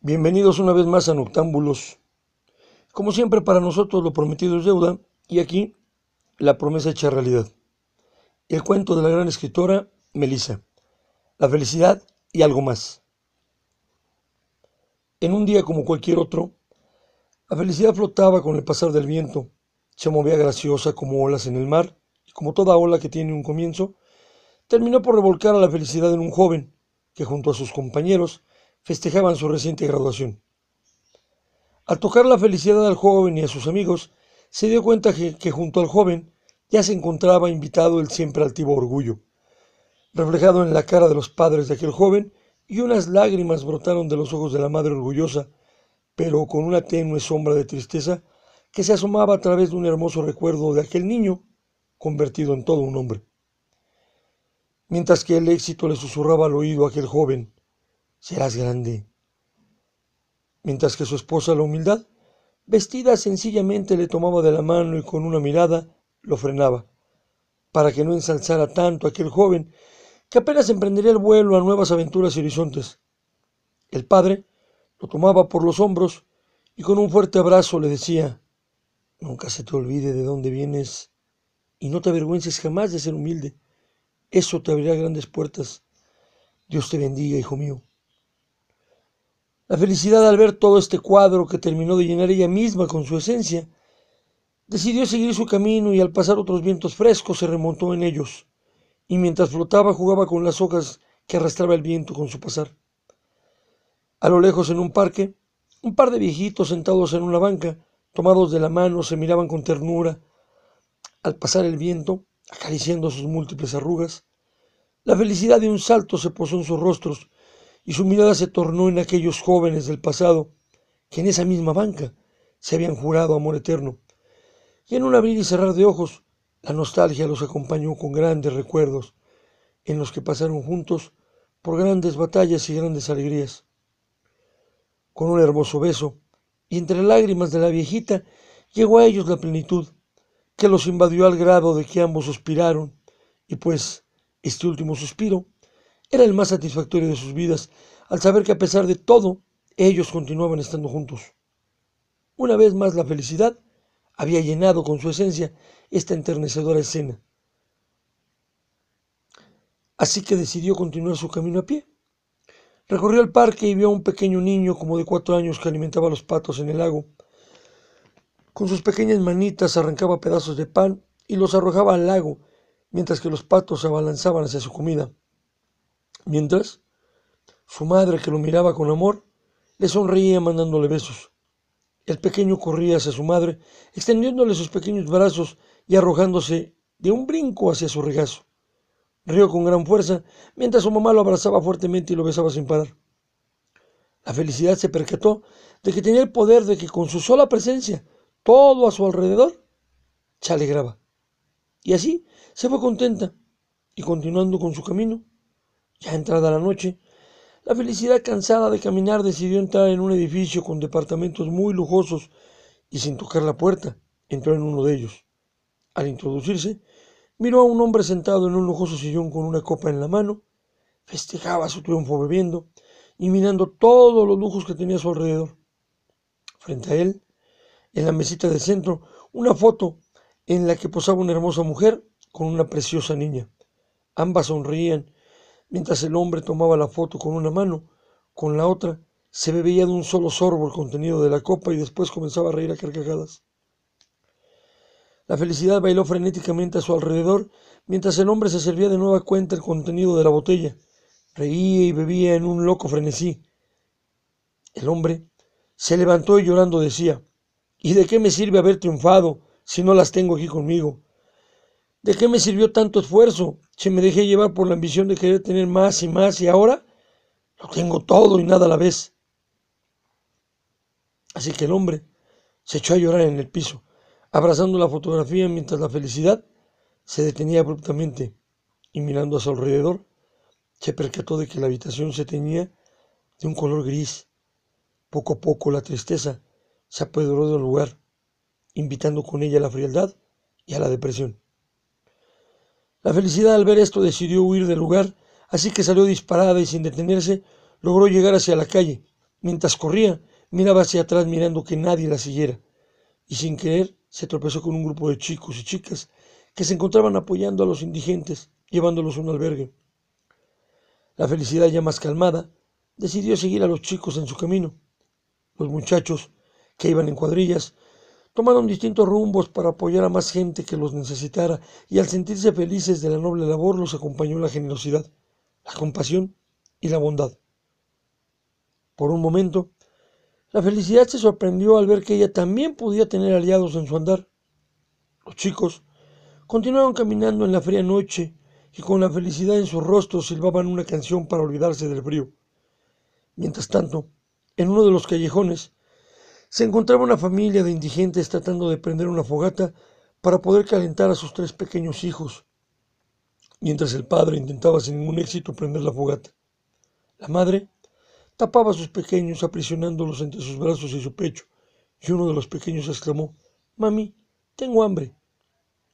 Bienvenidos una vez más a Noctámbulos. Como siempre, para nosotros lo prometido es deuda y aquí la promesa hecha realidad. El cuento de la gran escritora Melissa. La felicidad y algo más. En un día como cualquier otro, la felicidad flotaba con el pasar del viento, se movía graciosa como olas en el mar y como toda ola que tiene un comienzo, terminó por revolcar a la felicidad en un joven que junto a sus compañeros festejaban su reciente graduación. Al tocar la felicidad al joven y a sus amigos, se dio cuenta que, que, junto al joven ya se encontraba invitado el siempre altivo orgullo, reflejado en la cara de los padres de aquel joven, y unas lágrimas brotaron de los ojos de la madre orgullosa, pero con una tenue sombra de tristeza que se asomaba a través de un hermoso recuerdo de aquel niño convertido en todo un hombre. Mientras que el éxito le susurraba al oído a aquel joven, serás grande. Mientras que su esposa, la humildad, vestida sencillamente, le tomaba de la mano y con una mirada lo frenaba, para que no ensalzara tanto a aquel joven que apenas emprendería el vuelo a nuevas aventuras y horizontes. El padre lo tomaba por los hombros y con un fuerte abrazo le decía, nunca se te olvide de dónde vienes y no te avergüences jamás de ser humilde. Eso te abrirá grandes puertas. Dios te bendiga, hijo mío. La felicidad al ver todo este cuadro que terminó de llenar ella misma con su esencia, decidió seguir su camino y al pasar otros vientos frescos se remontó en ellos, y mientras flotaba jugaba con las hojas que arrastraba el viento con su pasar. A lo lejos en un parque, un par de viejitos sentados en una banca, tomados de la mano, se miraban con ternura. Al pasar el viento, acariciando sus múltiples arrugas, la felicidad de un salto se posó en sus rostros y su mirada se tornó en aquellos jóvenes del pasado que en esa misma banca se habían jurado amor eterno. Y en un abrir y cerrar de ojos, la nostalgia los acompañó con grandes recuerdos en los que pasaron juntos por grandes batallas y grandes alegrías. Con un hermoso beso, y entre lágrimas de la viejita, llegó a ellos la plenitud, que los invadió al grado de que ambos suspiraron, y pues este último suspiro era el más satisfactorio de sus vidas, al saber que a pesar de todo, ellos continuaban estando juntos. Una vez más la felicidad había llenado con su esencia esta enternecedora escena. Así que decidió continuar su camino a pie. Recorrió el parque y vio a un pequeño niño como de cuatro años que alimentaba a los patos en el lago. Con sus pequeñas manitas arrancaba pedazos de pan y los arrojaba al lago, mientras que los patos se abalanzaban hacia su comida. Mientras, su madre, que lo miraba con amor, le sonreía mandándole besos. El pequeño corría hacia su madre, extendiéndole sus pequeños brazos y arrojándose de un brinco hacia su regazo. Rió con gran fuerza, mientras su mamá lo abrazaba fuertemente y lo besaba sin parar. La felicidad se percató de que tenía el poder de que con su sola presencia, todo a su alrededor, se alegraba. Y así se fue contenta, y continuando con su camino, ya entrada la noche, la felicidad cansada de caminar decidió entrar en un edificio con departamentos muy lujosos y sin tocar la puerta, entró en uno de ellos. Al introducirse, miró a un hombre sentado en un lujoso sillón con una copa en la mano, festejaba su triunfo bebiendo y mirando todos los lujos que tenía a su alrededor. Frente a él, en la mesita del centro, una foto en la que posaba una hermosa mujer con una preciosa niña. Ambas sonreían Mientras el hombre tomaba la foto con una mano, con la otra se bebía de un solo sorbo el contenido de la copa y después comenzaba a reír a carcajadas. La felicidad bailó frenéticamente a su alrededor mientras el hombre se servía de nueva cuenta el contenido de la botella. Reía y bebía en un loco frenesí. El hombre se levantó y llorando decía, ¿Y de qué me sirve haber triunfado si no las tengo aquí conmigo? ¿De qué me sirvió tanto esfuerzo si me dejé llevar por la ambición de querer tener más y más y ahora lo tengo todo y nada a la vez? Así que el hombre se echó a llorar en el piso, abrazando la fotografía mientras la felicidad se detenía abruptamente y mirando a su alrededor se percató de que la habitación se tenía de un color gris. Poco a poco la tristeza se apoderó del lugar, invitando con ella a la frialdad y a la depresión. La felicidad al ver esto decidió huir del lugar, así que salió disparada y sin detenerse logró llegar hacia la calle, Mientras corría, miraba hacia atrás mirando que nadie la siguiera, y sin querer se tropezó con un grupo de chicos y chicas que se encontraban apoyando a los indigentes, llevándolos a un albergue. La felicidad ya más calmada, decidió seguir a los chicos en su camino. Los muchachos, que iban en cuadrillas, tomaron distintos rumbos para apoyar a más gente que los necesitara, y al sentirse felices de la noble labor los acompañó la generosidad, la compasión y la bondad. Por un momento, la felicidad se sorprendió al ver que ella también podía tener aliados en su andar. Los chicos continuaron caminando en la fría noche y con la felicidad en sus rostros silbaban una canción para olvidarse del frío. Mientras tanto, en uno de los callejones, se encontraba una familia de indigentes tratando de prender una fogata para poder calentar a sus tres pequeños hijos, mientras el padre intentaba sin ningún éxito prender la fogata. La madre Tapaba a sus pequeños, aprisionándolos entre sus brazos y su pecho, y uno de los pequeños exclamó, Mami, tengo hambre.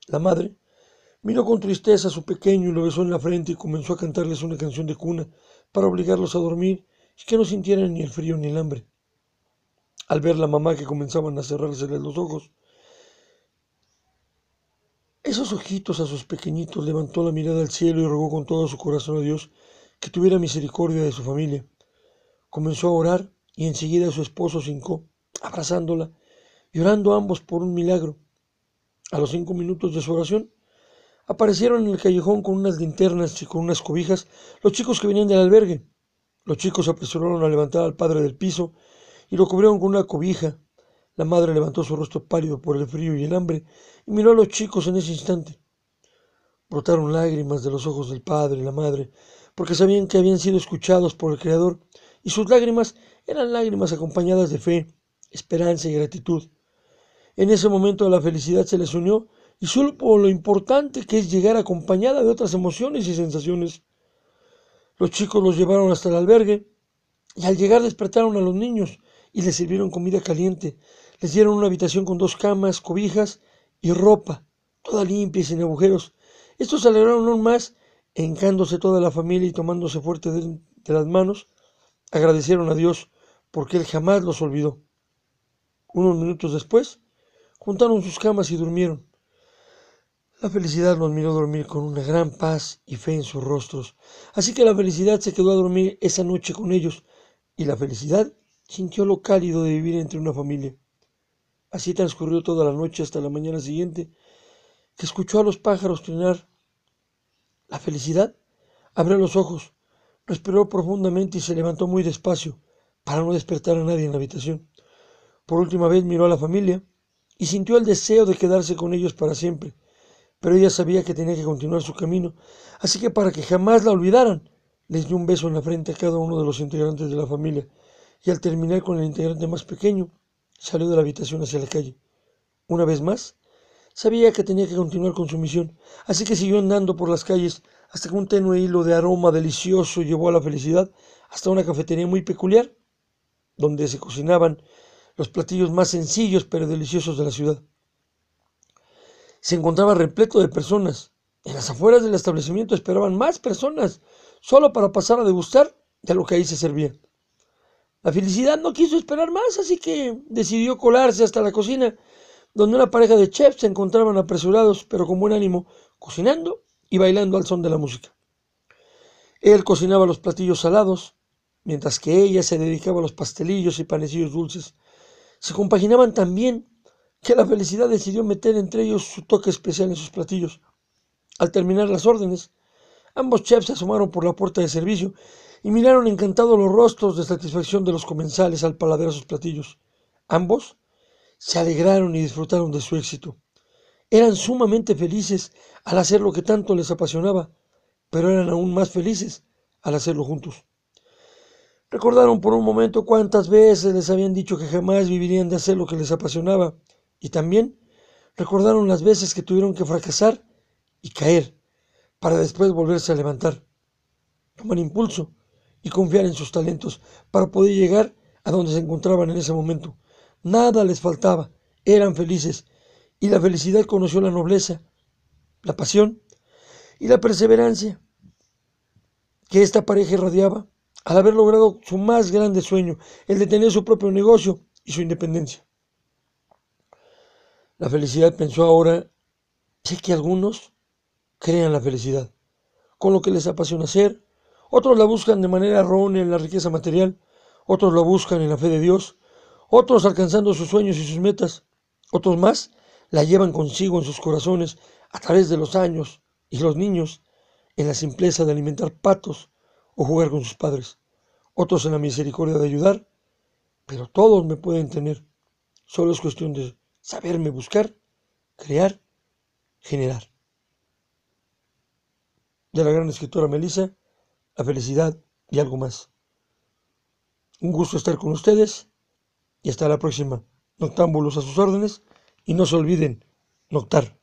La madre miró con tristeza a su pequeño y lo besó en la frente y comenzó a cantarles una canción de cuna para obligarlos a dormir y que no sintieran ni el frío ni el hambre. Al ver la mamá que comenzaban a cerrárseles los ojos, esos ojitos a sus pequeñitos levantó la mirada al cielo y rogó con todo su corazón a Dios que tuviera misericordia de su familia. Comenzó a orar y enseguida su esposo se hincó, abrazándola, llorando ambos por un milagro. A los cinco minutos de su oración, aparecieron en el callejón con unas linternas y con unas cobijas los chicos que venían del albergue. Los chicos apresuraron a levantar al padre del piso y lo cubrieron con una cobija. La madre levantó su rostro pálido por el frío y el hambre y miró a los chicos en ese instante. Brotaron lágrimas de los ojos del padre y la madre, porque sabían que habían sido escuchados por el Creador y sus lágrimas eran lágrimas acompañadas de fe, esperanza y gratitud. En ese momento la felicidad se les unió y por lo importante que es llegar acompañada de otras emociones y sensaciones. Los chicos los llevaron hasta el albergue y al llegar despertaron a los niños y les sirvieron comida caliente. Les dieron una habitación con dos camas, cobijas y ropa, toda limpia y sin agujeros. Estos se alegraron aún más, encándose toda la familia y tomándose fuerte de las manos, agradecieron a Dios porque Él jamás los olvidó. Unos minutos después, juntaron sus camas y durmieron. La felicidad los miró dormir con una gran paz y fe en sus rostros. Así que la felicidad se quedó a dormir esa noche con ellos y la felicidad sintió lo cálido de vivir entre una familia. Así transcurrió toda la noche hasta la mañana siguiente, que escuchó a los pájaros trinar. La felicidad abrió los ojos Respiró profundamente y se levantó muy despacio para no despertar a nadie en la habitación. Por última vez miró a la familia y sintió el deseo de quedarse con ellos para siempre, pero ella sabía que tenía que continuar su camino, así que para que jamás la olvidaran, les dio un beso en la frente a cada uno de los integrantes de la familia, y al terminar con el integrante más pequeño, salió de la habitación hacia la calle. Una vez más, sabía que tenía que continuar con su misión, así que siguió andando por las calles hasta que un tenue hilo de aroma delicioso llevó a la felicidad hasta una cafetería muy peculiar, donde se cocinaban los platillos más sencillos pero deliciosos de la ciudad. Se encontraba repleto de personas. En las afueras del establecimiento esperaban más personas, solo para pasar a degustar de lo que ahí se servía. La felicidad no quiso esperar más, así que decidió colarse hasta la cocina, donde una pareja de chefs se encontraban apresurados, pero con buen ánimo, cocinando y bailando al son de la música. Él cocinaba los platillos salados, mientras que ella se dedicaba a los pastelillos y panecillos dulces. Se compaginaban tan bien que la felicidad decidió meter entre ellos su toque especial en sus platillos. Al terminar las órdenes, ambos chefs se asomaron por la puerta de servicio y miraron encantados los rostros de satisfacción de los comensales al paladear sus platillos. Ambos se alegraron y disfrutaron de su éxito. Eran sumamente felices al hacer lo que tanto les apasionaba, pero eran aún más felices al hacerlo juntos. Recordaron por un momento cuántas veces les habían dicho que jamás vivirían de hacer lo que les apasionaba, y también recordaron las veces que tuvieron que fracasar y caer para después volverse a levantar, tomar impulso y confiar en sus talentos para poder llegar a donde se encontraban en ese momento. Nada les faltaba, eran felices y la felicidad conoció la nobleza, la pasión y la perseverancia que esta pareja irradiaba al haber logrado su más grande sueño, el de tener su propio negocio y su independencia. La felicidad pensó ahora, sé que algunos crean la felicidad, con lo que les apasiona hacer, otros la buscan de manera errónea en la riqueza material, otros la buscan en la fe de Dios, otros alcanzando sus sueños y sus metas, otros más la llevan consigo en sus corazones a través de los años y los niños en la simpleza de alimentar patos o jugar con sus padres, otros en la misericordia de ayudar, pero todos me pueden tener. Solo es cuestión de saberme buscar, crear, generar. De la gran escritora Melissa, la felicidad y algo más. Un gusto estar con ustedes y hasta la próxima. Noctámbulos a sus órdenes y no se olviden, noctar.